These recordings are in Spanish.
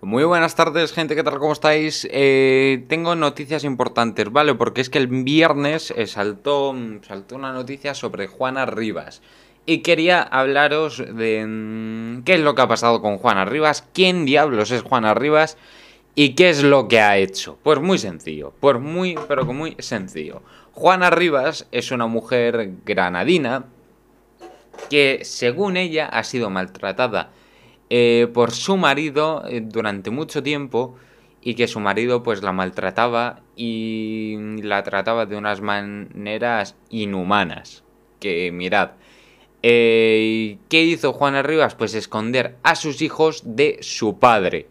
Muy buenas tardes, gente, ¿qué tal? ¿Cómo estáis? Eh, tengo noticias importantes, ¿vale? Porque es que el viernes eh, saltó, saltó una noticia sobre Juana Rivas. Y quería hablaros de mm, qué es lo que ha pasado con Juana Rivas, quién diablos es Juana Rivas y qué es lo que ha hecho. Pues muy sencillo, pues muy, pero muy sencillo. Juana Rivas es una mujer granadina que, según ella, ha sido maltratada eh, por su marido eh, durante mucho tiempo y que su marido pues la maltrataba y la trataba de unas maneras inhumanas. Que mirad, eh, ¿qué hizo Juana Rivas? Pues esconder a sus hijos de su padre.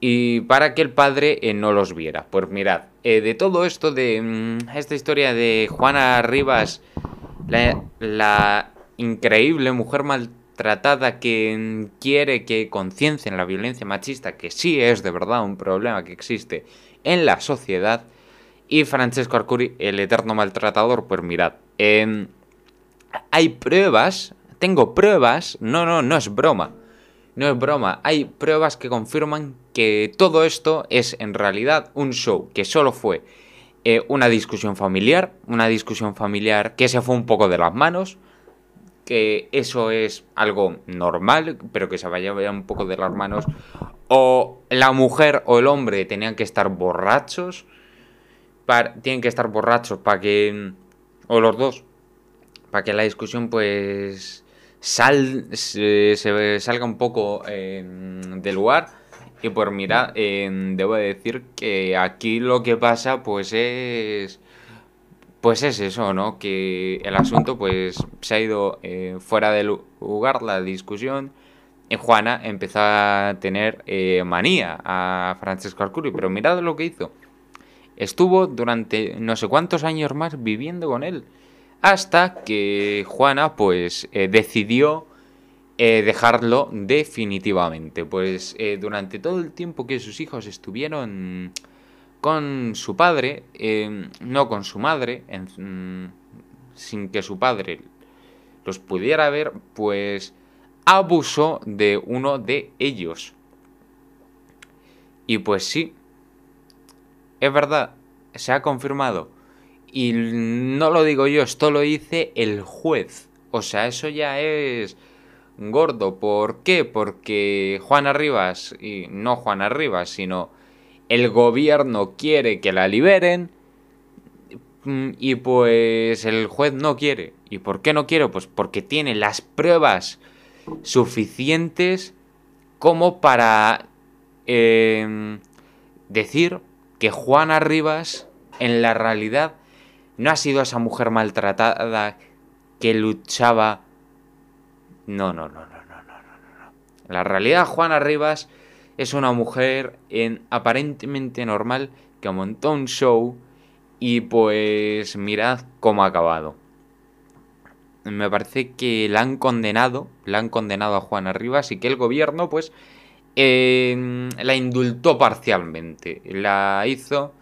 Y para que el padre no los viera. Pues mirad, de todo esto, de mm, esta historia de Juana Rivas, la, increíble mujer maltratada, tratada que quiere que conciencien la violencia machista, que sí es de verdad un problema que existe en la sociedad, y Francesco Arcuri, el eterno maltratador, pues mirad, em, hay pruebas, tengo pruebas, no, no, no es broma, no es broma, hay pruebas que confirman que todo esto es en realidad un show, que solo fue eh, una discusión familiar, una discusión familiar que se fue un poco de las manos, que eso es algo normal, pero que se vaya un poco de las manos. O la mujer o el hombre tenían que estar borrachos. Tienen que estar borrachos para que... O los dos. Para que la discusión pues... Sal, se, salga un poco eh, del lugar. Y pues mira, eh, debo decir que aquí lo que pasa pues es pues es eso, ¿no? Que el asunto pues se ha ido eh, fuera de lugar, la discusión. Y Juana empezó a tener eh, manía a Francesco Arcuri, pero mirad lo que hizo. Estuvo durante no sé cuántos años más viviendo con él. Hasta que Juana pues eh, decidió dejarlo definitivamente. Pues durante todo el tiempo que sus hijos estuvieron con su padre, em, no con su madre, mm, sin que su padre los pudiera ver, pues abusó de uno de ellos. Y pues sí, es verdad, se ha confirmado. Y no lo digo yo, esto lo dice el juez. O sea, eso ya es gordo. ¿Por qué? Porque Juana Rivas, y no Juana Rivas, sino el gobierno quiere que la liberen mm, y pues el juez no quiere. ¿Y por qué no quiere? Pues porque tiene las pruebas suficientes como para em, decir que Juana Rivas en la realidad no ha sido esa mujer maltratada que luchaba. No, no, no, no, no, no, no, no. La realidad Juana Rivas es una mujer en, aparentemente normal que montó un show y pues mirad cómo ha acabado. Me parece que la han condenado, la han condenado a Juana Rivas y que el gobierno pues la indultó parcialmente. La hizo,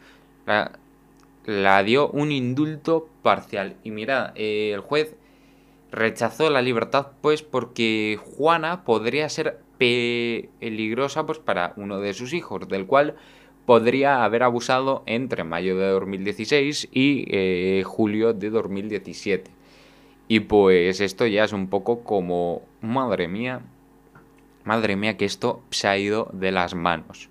la, dio un indulto parcial. Y mirad, eh, el juez rechazó la libertad pues porque Juana podría ser peligrosa pues, para uno de sus hijos, del cual podría haber abusado entre mayo de 2016 y eh, julio de 2017. Y pues esto ya es un poco como, madre mía, madre mía que esto se ha ido de las manos.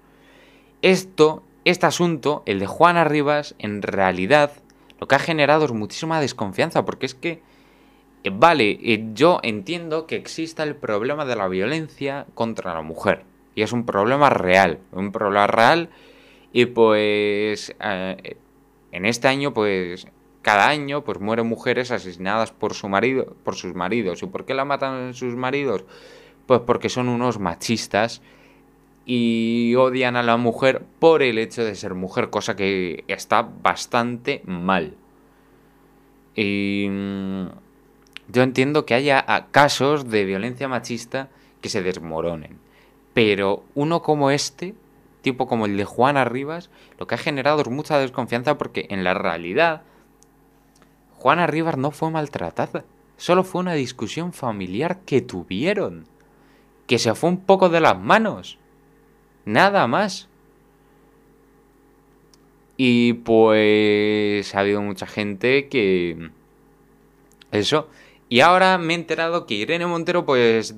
Esto, este asunto, el de Juana Rivas, en realidad lo que ha generado es muchísima desconfianza, porque es que vale, eh, yo entiendo que exista el problema de la violencia contra la mujer. Y es un problema real. Un problema real. Y pues eh, en este año, pues cada año, pues mueren mujeres asesinadas por su marido, por sus maridos. ¿Y por qué la matan sus maridos? Pues porque son unos machistas y odian a la mujer por el hecho de ser mujer, cosa que está bastante mal. Y mm, yo entiendo que haya casos de violencia machista que se desmoronen. Pero uno como este, tipo como el de Juana Rivas, lo que ha generado es mucha desconfianza porque en la realidad Juana Rivas no fue maltratada. Solo fue una discusión familiar que tuvieron. Que se fue un poco de las manos. Nada más. Y pues ha habido mucha gente que... Eso. Y ahora me he enterado que Irene Montero pues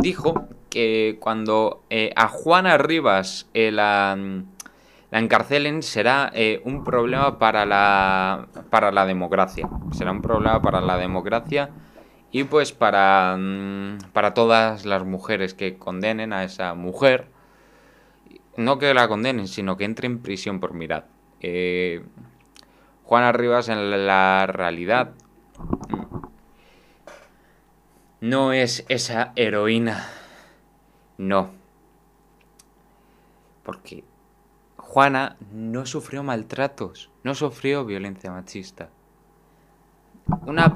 dijo que cuando eh, a Juana Rivas eh, la, la, encarcelen será eh, un problema para la, para la democracia. Será un problema para la democracia y pues para, mm, para todas las mujeres que condenen a esa mujer. No que la condenen, sino que entre en prisión por mirad. Juana Rivas en la realidad no es esa heroína. No. Porque Juana no sufrió maltratos, no sufrió violencia machista. Una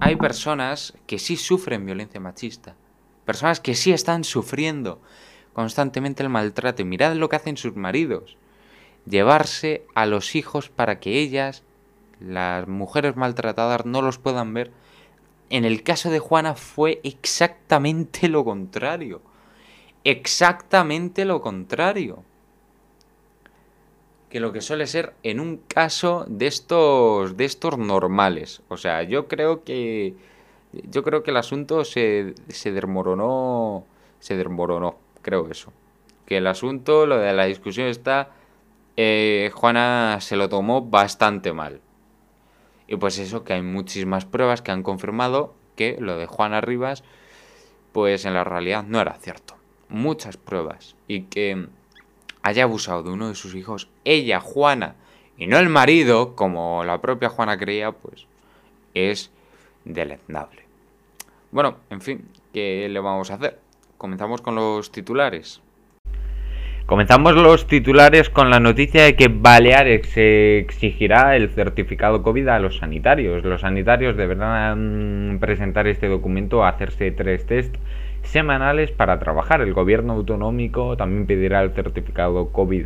hay personas que sí sufren violencia machista. Personas que sí están sufriendo constantemente el maltrato. Y mirad lo que hacen sus maridos. Llevarse a los hijos para que ellas, las mujeres maltratadas, no los puedan ver en el caso de Juana fue exactamente lo contrario. Exactamente lo contrario. Que lo que suele ser en un caso de estos, de estos normales. O sea, yo creo que. Yo creo que el asunto se, se desmoronó. Se desmoronó, creo eso. Que el asunto, lo de la discusión está. Eh, Juana se lo tomó bastante mal. Y pues eso, que hay muchísimas pruebas que han confirmado que lo de Juana Rivas, pues en la realidad no era cierto. Muchas pruebas. Y que haya abusado de uno de sus hijos, ella, Juana, y no el marido, como la propia Juana creía, pues es deleznable. Bueno, en fin, ¿qué le vamos a hacer? Comenzamos con los titulares. Comenzamos los titulares con la noticia de que Baleares exigirá el certificado COVID a los sanitarios. Los sanitarios deberán presentar este documento hacerse tres test semanales para trabajar. El gobierno autonómico también pedirá el certificado COVID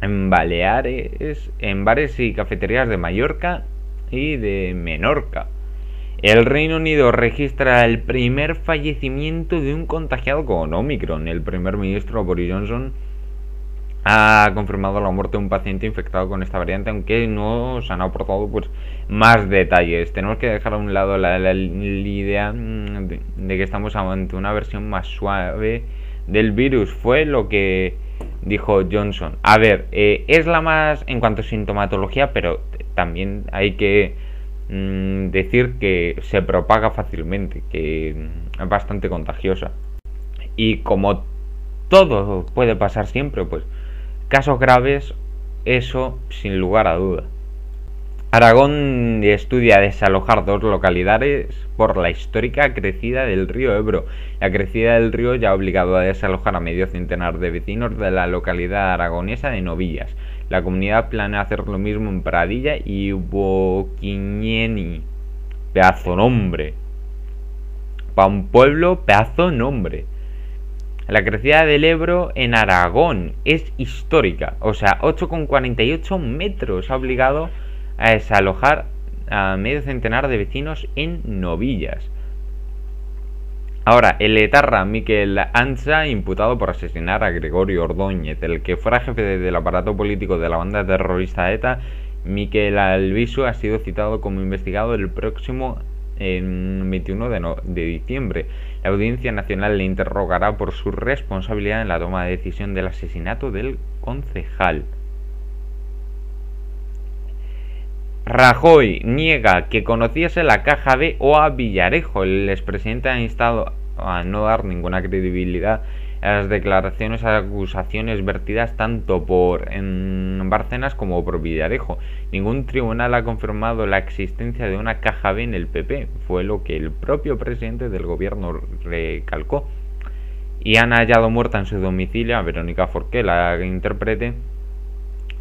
en Baleares, en bares y cafeterías de Mallorca y de Menorca. El Reino Unido registra el primer fallecimiento de un contagiado con Omicron. El primer ministro Boris Johnson ha confirmado la muerte de un paciente infectado con esta variante, aunque no se han aportado pues, más detalles. Tenemos que dejar a un lado la, idea mm, de, que estamos ante una versión más suave del virus. Fue lo que dijo Johnson. A ver, eh, es la más en cuanto a sintomatología, pero también hay que Mm, decir que se propaga fácilmente, que es bastante contagiosa. Y como todo puede pasar siempre, pues casos graves, eso sin lugar a duda. Aragón estudia desalojar dos localidades por la histórica crecida del río Ebro. La crecida del río ya ha obligado a desalojar a medio centenar de vecinos de la localidad aragonesa de Novillas. La comunidad planea hacer lo mismo en Pradilla y Boquiñeni. Pedazo nombre. Para un pueblo, pedazo nombre. La crecida del Ebro en Aragón es histórica. O sea, 8,48 metros ha obligado a desalojar a medio centenar de vecinos en Novillas. Ahora, el etarra Miquel Anza, imputado por asesinar a Gregorio Ordóñez, el que fuera jefe del aparato político de la banda terrorista ETA, Miquel Alviso ha sido citado como investigado el próximo 21 de, de, diciembre. La Audiencia Nacional le interrogará por su responsabilidad en la toma de decisión del asesinato del concejal. Rajoy niega que conociese la caja B o a Villarejo. El expresidente ha instado a no dar ninguna credibilidad a las declaraciones, acusaciones vertidas tanto por en Bárcenas como por Villarejo. Ningún tribunal ha confirmado la existencia de una caja B en el PP, fue lo que el propio presidente del gobierno recalcó. Y han hallado muerta en su domicilio a Verónica Forqué, la intérprete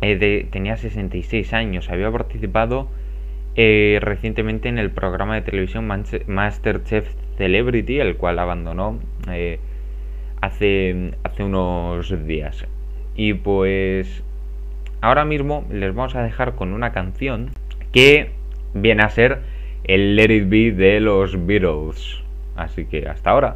eh, tenía 66 años, había participado eh, recientemente en el programa de televisión Masterchef Celebrity, el cual abandonó eh, hace, hace unos días. Y pues ahora mismo les vamos a dejar con una canción que viene a ser el Let It Be de los Beatles. Así que hasta ahora.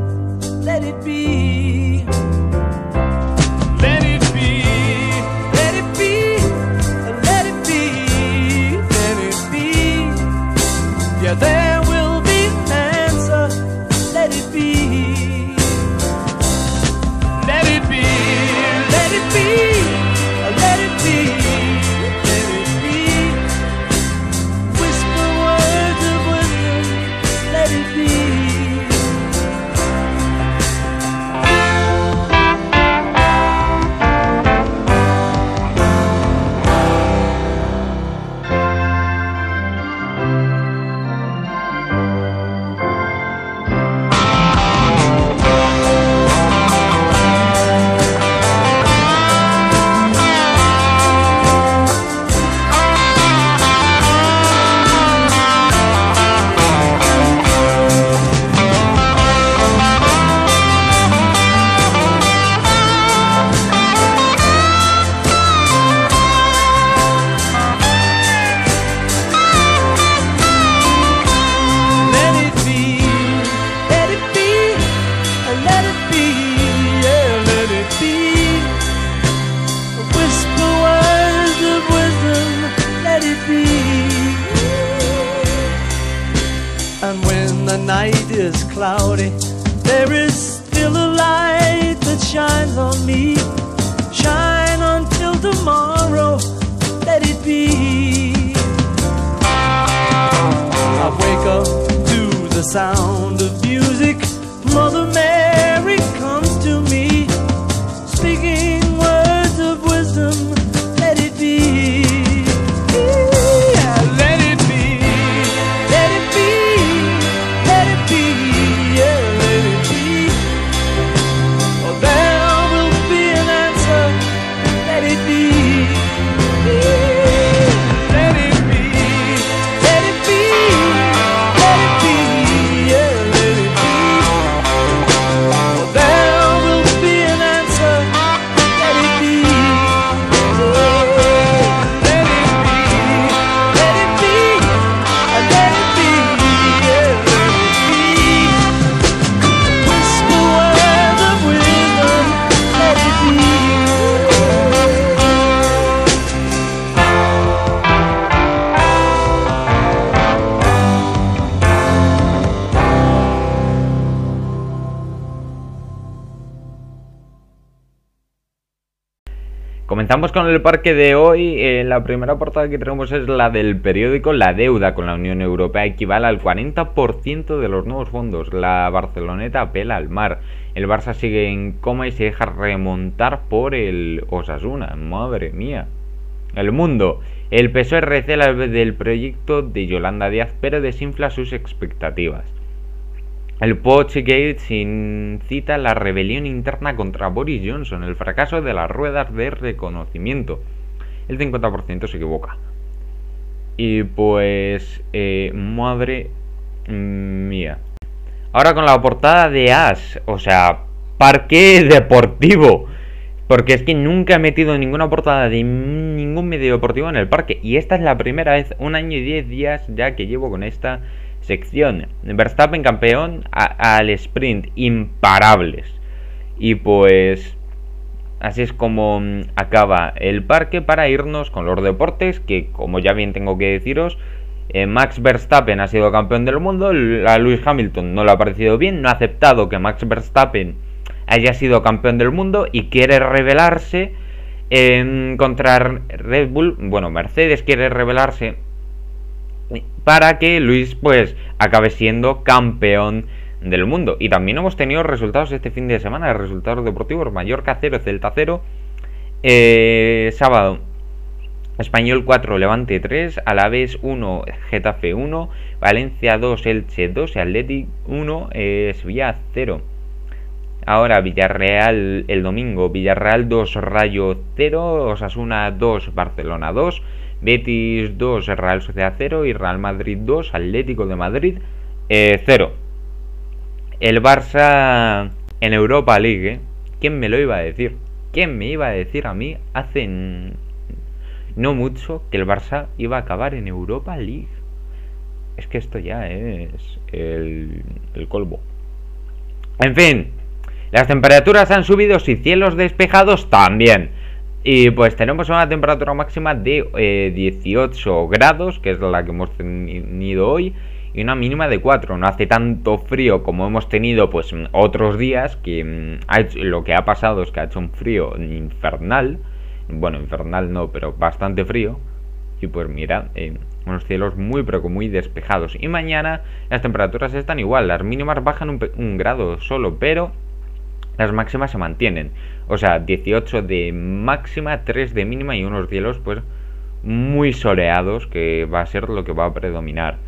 Comenzamos con el parque de hoy. Eh, la primera portada que tenemos es la del periódico La deuda con la Unión Europea equivale al 40% de los nuevos fondos. La Barceloneta apela al mar. El Barça sigue en coma y se deja remontar por el Osasuna. Madre mía. El mundo. El PSOE recela del proyecto de Yolanda Díaz, pero desinfla sus expectativas. El Gate incita la rebelión interna contra Boris Johnson, el fracaso de las ruedas de reconocimiento. El 50% se equivoca. Y pues, eh, madre mía. Ahora con la portada de As, o sea, parque deportivo. Porque es que nunca he metido ninguna portada de ningún medio deportivo en el parque. Y esta es la primera vez, un año y diez días ya que llevo con esta sección. Verstappen campeón al sprint, imparables. Y pues así es como mm, acaba el parque para irnos con los deportes, que como ya bien tengo que deciros, Eh, Max Verstappen ha sido campeón del mundo, a Lewis Hamilton no le ha parecido bien, no ha aceptado que Max Verstappen haya sido campeón del mundo y quiere rebelarse contra Red Bull. Bueno, Mercedes quiere rebelarse para que Luis pues acabe siendo campeón del mundo. Y también hemos tenido resultados este fin de semana, resultados deportivos, Mallorca 0, Celta 0, eh, sábado Español 4, Levante 3, Alavés 1, Getafe 1, Valencia 2, Elche 2, Athletic 1, eh, Sevilla 0. Ahora Villarreal el domingo, Villarreal 2, Rayo 0, Osasuna 2, Barcelona 2, Betis 2, Real Sociedad 0 y Real Madrid 2, Atlético de Madrid 0. Eh, el Barça en Europa League, ¿eh? ¿quién me lo iba a decir? ¿Quién me iba a decir a mí hace no mucho que el Barça iba a acabar en Europa League? Es que esto ya es el, el colmo. En fin, las temperaturas han subido y cielos despejados también. Y pues tenemos una temperatura máxima de 18 eh, grados, que es la que hemos tenido hoy, y una mínima de 4. No hace tanto frío como hemos tenido pues otros días, que mm, lo que ha pasado es que ha hecho un frío infernal. Bueno, infernal no, pero bastante frío. Y pues mira, eh, unos cielos muy pero muy despejados. Y mañana las temperaturas están igual, las mínimas bajan un, un grado solo, pero las máximas se mantienen. O sea, 18 de máxima, 3 de mínima y unos cielos pues muy soleados que va a ser lo que va a predominar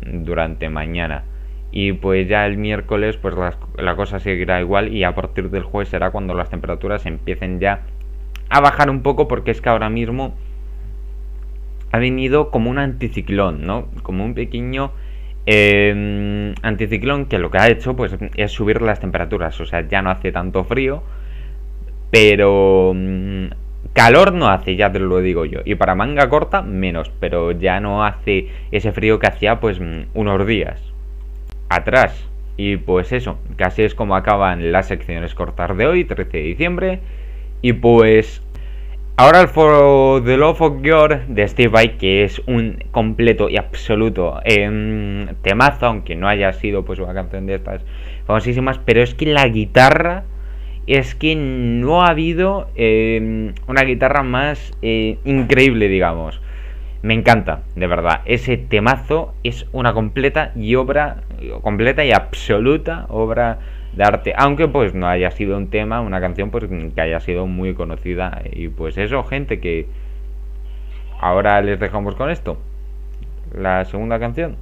durante mañana. Y pues ya el miércoles pues la, cosa seguirá igual y a partir del jueves será cuando las temperaturas empiecen ya a bajar un poco porque es que ahora mismo ha venido como un anticiclón, ¿no? Como un pequeño eh, anticiclón que lo que ha hecho pues es subir las temperaturas, o sea, ya no hace tanto frío pero mm, calor no hace, ya te lo digo yo. Y para manga corta, menos. Pero ya no hace ese frío que hacía pues mm, unos días atrás. Y pues eso, casi es como acaban las secciones cortas de hoy, 13 de diciembre. Y pues ahora el For the Love of God de Steve Vai, que es un completo y absoluto em, temazo, aunque no haya sido pues una canción de estas famosísimas, pero es que la guitarra es que no ha habido em, una guitarra más eh, increíble, digamos. Me encanta, de verdad. Ese temazo es una completa y obra, completa y absoluta obra de arte. Aunque pues no haya sido un tema, una canción pues que haya sido muy conocida. Y pues eso, gente, que ahora les dejamos con esto. La segunda canción.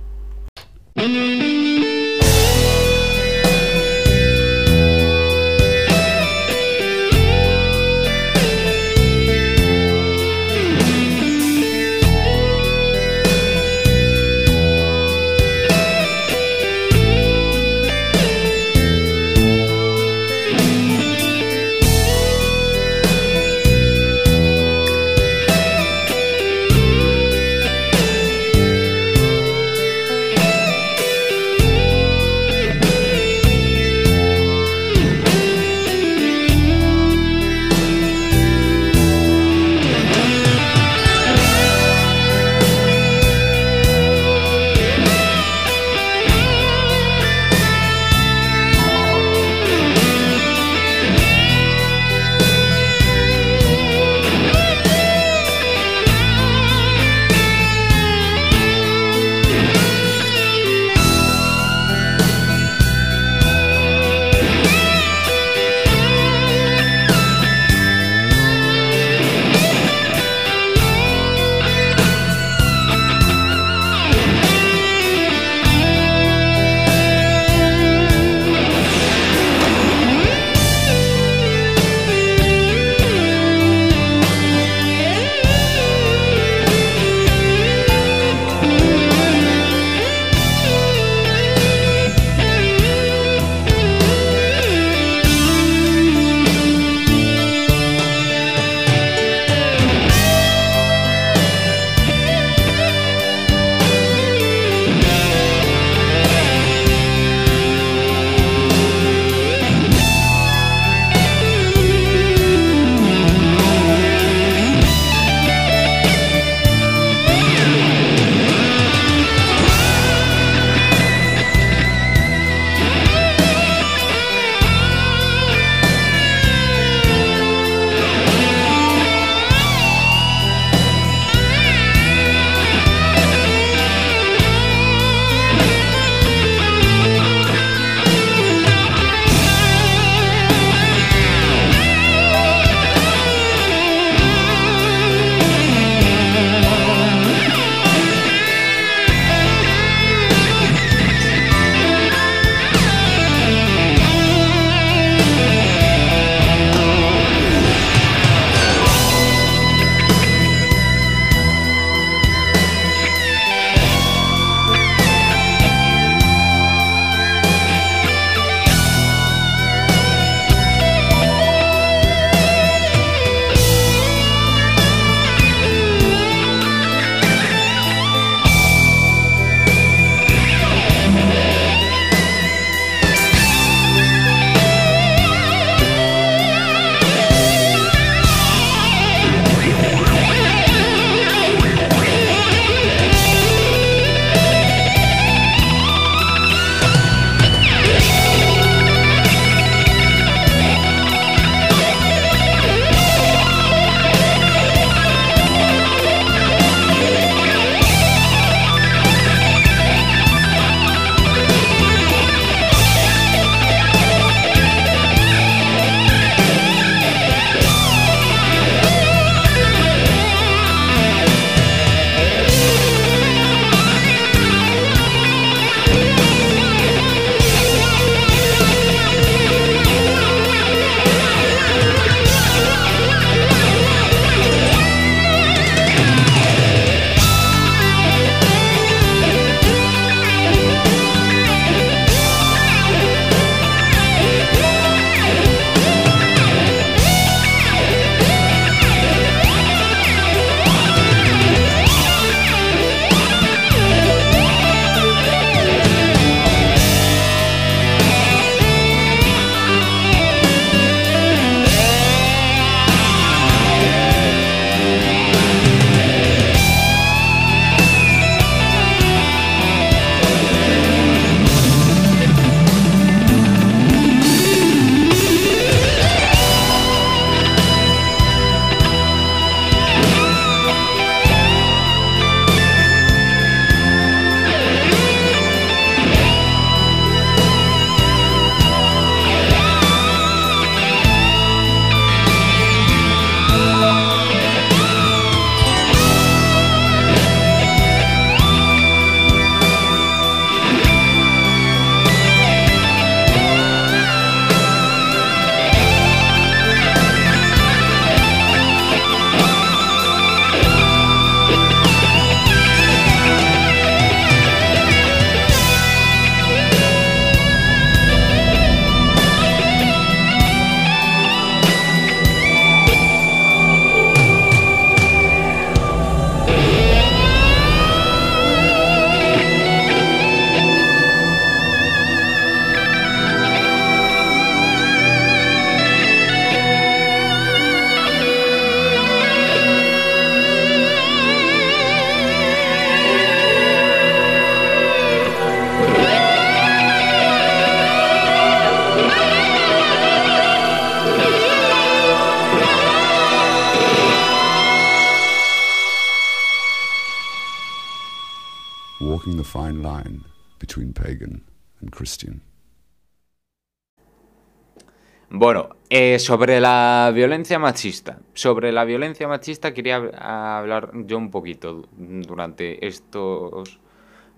Sobre la violencia machista. Sobre la violencia machista quería hab- hablar yo un poquito durante estos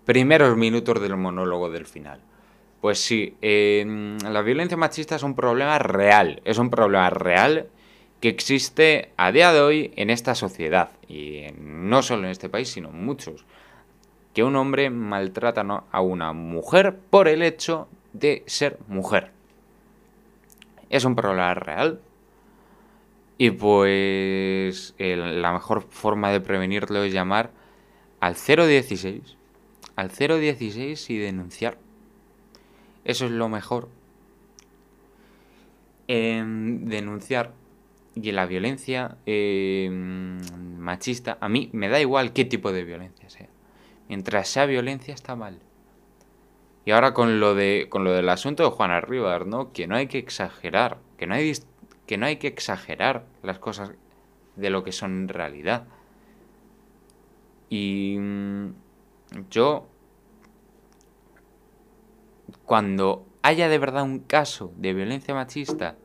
primeros minutos del monólogo del final. Pues sí, eh, la violencia machista es un problema real, es un problema real que existe a día de hoy en esta sociedad, y no solo en este país, sino en muchos, que un hombre maltrata a una mujer por el hecho de ser mujer. Es un problema real. Y pues la mejor forma de prevenirlo es llamar al 016. Al 016 y denunciar. Eso es lo mejor. Denunciar. Y la violencia em, machista, a mí me da igual qué tipo de violencia sea. Mientras sea violencia está mal. Y ahora con lo de con lo del asunto de Juana Rivas, ¿no? Que no hay que exagerar, que no hay que no hay que exagerar las cosas de lo que son en realidad. Y mm, yo cuando haya de verdad un caso de violencia machista,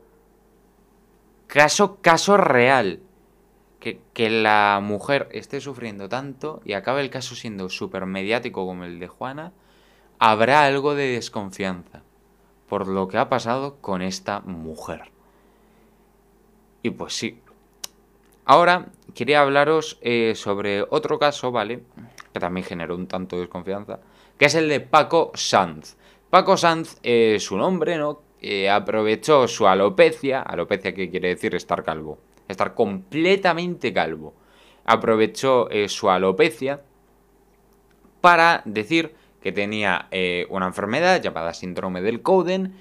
caso caso real, que, que la mujer esté sufriendo tanto y acabe el caso siendo súper mediático como el de Juana, habrá algo de desconfianza por lo que ha pasado con esta mujer. Y pues sí. Ahora quería hablaros eh, sobre otro caso, ¿vale? Que también generó un tanto de desconfianza, que es el de Paco Sanz. Paco Sanz, eh, su nombre, ¿no? Eh, aprovechó su alopecia, alopecia que quiere decir estar calvo, estar completamente calvo. Aprovechó eh, su alopecia para decir que tenía eh, una enfermedad llamada síndrome del Cowden,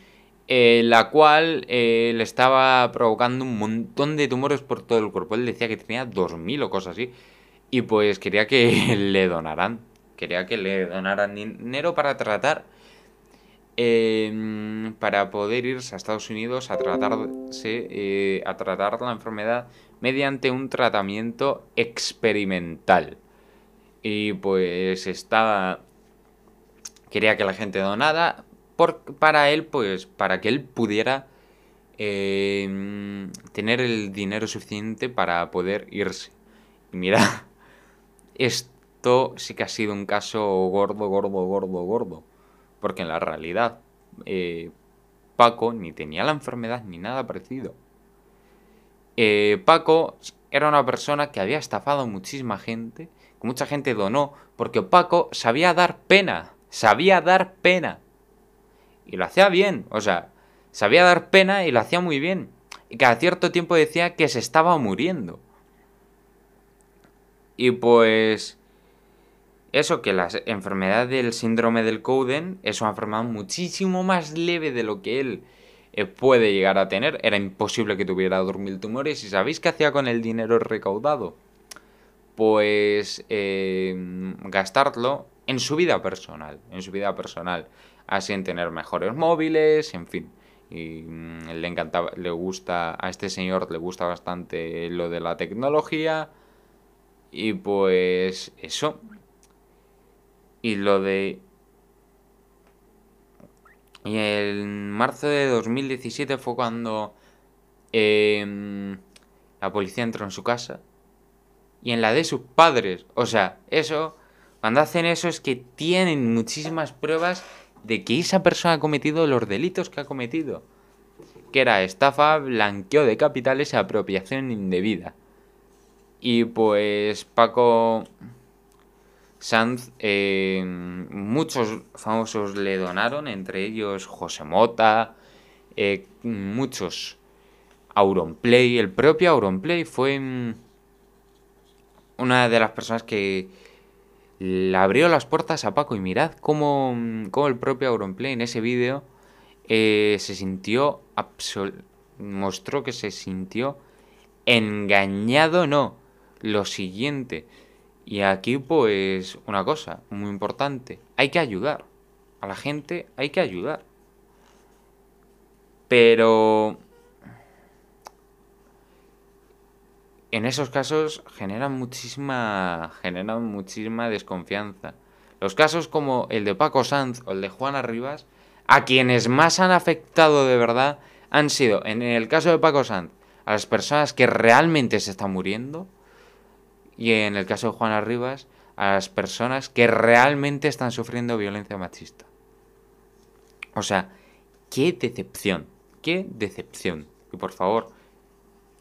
eh, la cual eh, le estaba provocando un montón de tumores por todo el cuerpo. Él decía que tenía 2.000 o cosas así. Y pues quería que le donaran. Quería que le donaran dinero para tratar. eh, para poder irse a Estados Unidos a tratarse. a tratar la enfermedad mediante un tratamiento experimental. Y pues estaba quería que la gente donara por, para él, pues para que él pudiera eh, tener el dinero suficiente para poder irse. Y mira, esto sí que ha sido un caso gordo, gordo, gordo, gordo. Porque en la realidad, eh, Paco ni tenía la enfermedad ni nada parecido. Eh, Paco era una persona que había estafado muchísima gente, que mucha gente donó, porque Paco sabía dar pena, sabía dar pena. Y lo hacía bien, o sea, sabía dar pena y lo hacía muy bien. Y cada cierto tiempo decía que se estaba muriendo. Y pues... Eso, que la enfermedad del síndrome del Cowden es una enfermedad muchísimo más leve de lo que él eh, puede llegar a tener. Era imposible que tuviera 2.000 tumores. ¿Y sabéis qué hacía con el dinero recaudado? Pues eh, gastarlo en su vida personal. En su vida personal. Así en tener mejores móviles, en fin. Y mm, le encantaba, le gusta, a este señor le gusta bastante lo de la tecnología. Y pues eso. Y lo de... Y en marzo de 2017 fue cuando em, la policía entró en su casa y en la de sus padres. O sea, eso, cuando hacen eso es que tienen muchísimas pruebas de que esa persona ha cometido los delitos que ha cometido. Que era estafa, blanqueo de capitales y apropiación indebida. Y pues Paco Sanz, eh, muchos famosos le donaron, entre ellos José Mota, eh, muchos. Auronplay, el propio Auronplay fue mm, una de las personas que le abrió las puertas a Paco. Y mirad cómo, cómo el propio Auronplay en ese vídeo eh, se sintió mostró que se sintió engañado, no. Lo siguiente. Y aquí, pues, una cosa muy importante. Hay que ayudar. A la gente hay que ayudar. Pero... En esos casos generan muchísima... Generan muchísima desconfianza. Los casos como el de Paco Sanz o el de Juana Rivas, a quienes más han afectado de verdad han sido, en el caso de Paco Sanz, a las personas que realmente se están muriendo y en el caso de Juana Rivas, a las personas que realmente están sufriendo violencia machista. O sea, qué decepción, qué decepción. Y por favor,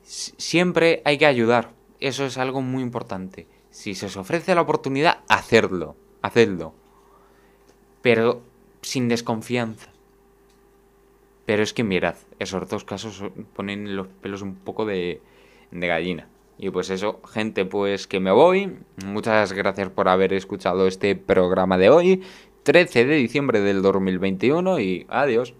siempre hay que ayudar. Eso es algo muy importante. Si se os ofrece la oportunidad, hacedlo, hacedlo. Pero sin desconfianza. Pero es que mirad, esos dos casos ponen los pelos un poco de, de gallina. Y pues eso, gente, pues que me voy. Muchas gracias por haber escuchado este programa de hoy, 13 de diciembre del 2021 y adiós.